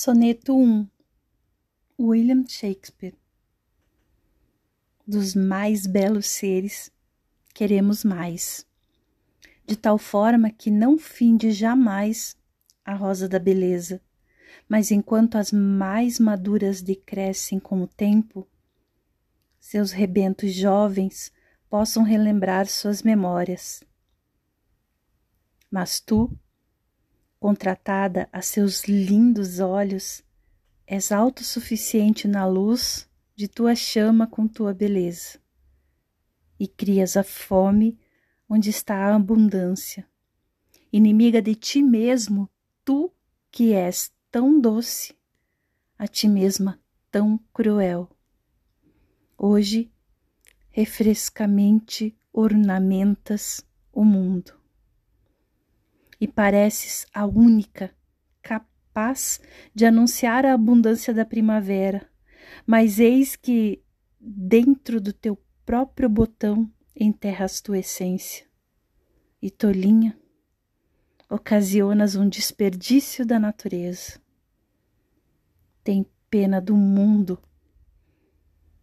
Soneto 1 William Shakespeare. Dos mais belos seres, queremos mais, de tal forma que não finde jamais a rosa da beleza, mas enquanto as mais maduras decrescem com o tempo, seus rebentos jovens possam relembrar suas memórias. Mas tu, contratada a seus lindos olhos, és autossuficiente na luz de tua chama com tua beleza, e crias a fome onde está a abundância. Inimiga de ti mesmo, tu que és tão doce, a ti mesma tão cruel. Hoje, refrescamente ornamentas o mundo e pareces a única capaz de anunciar a abundância da primavera. Mas eis que dentro do teu próprio botão enterras tua essência. E tolinha, ocasionas um desperdício da natureza. Tem pena do mundo.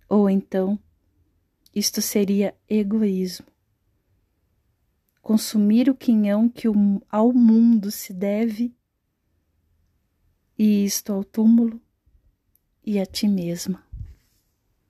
Ou então, isto seria egoísmo consumir o quinhão que ao mundo se deve, e isto ao túmulo e a ti mesma.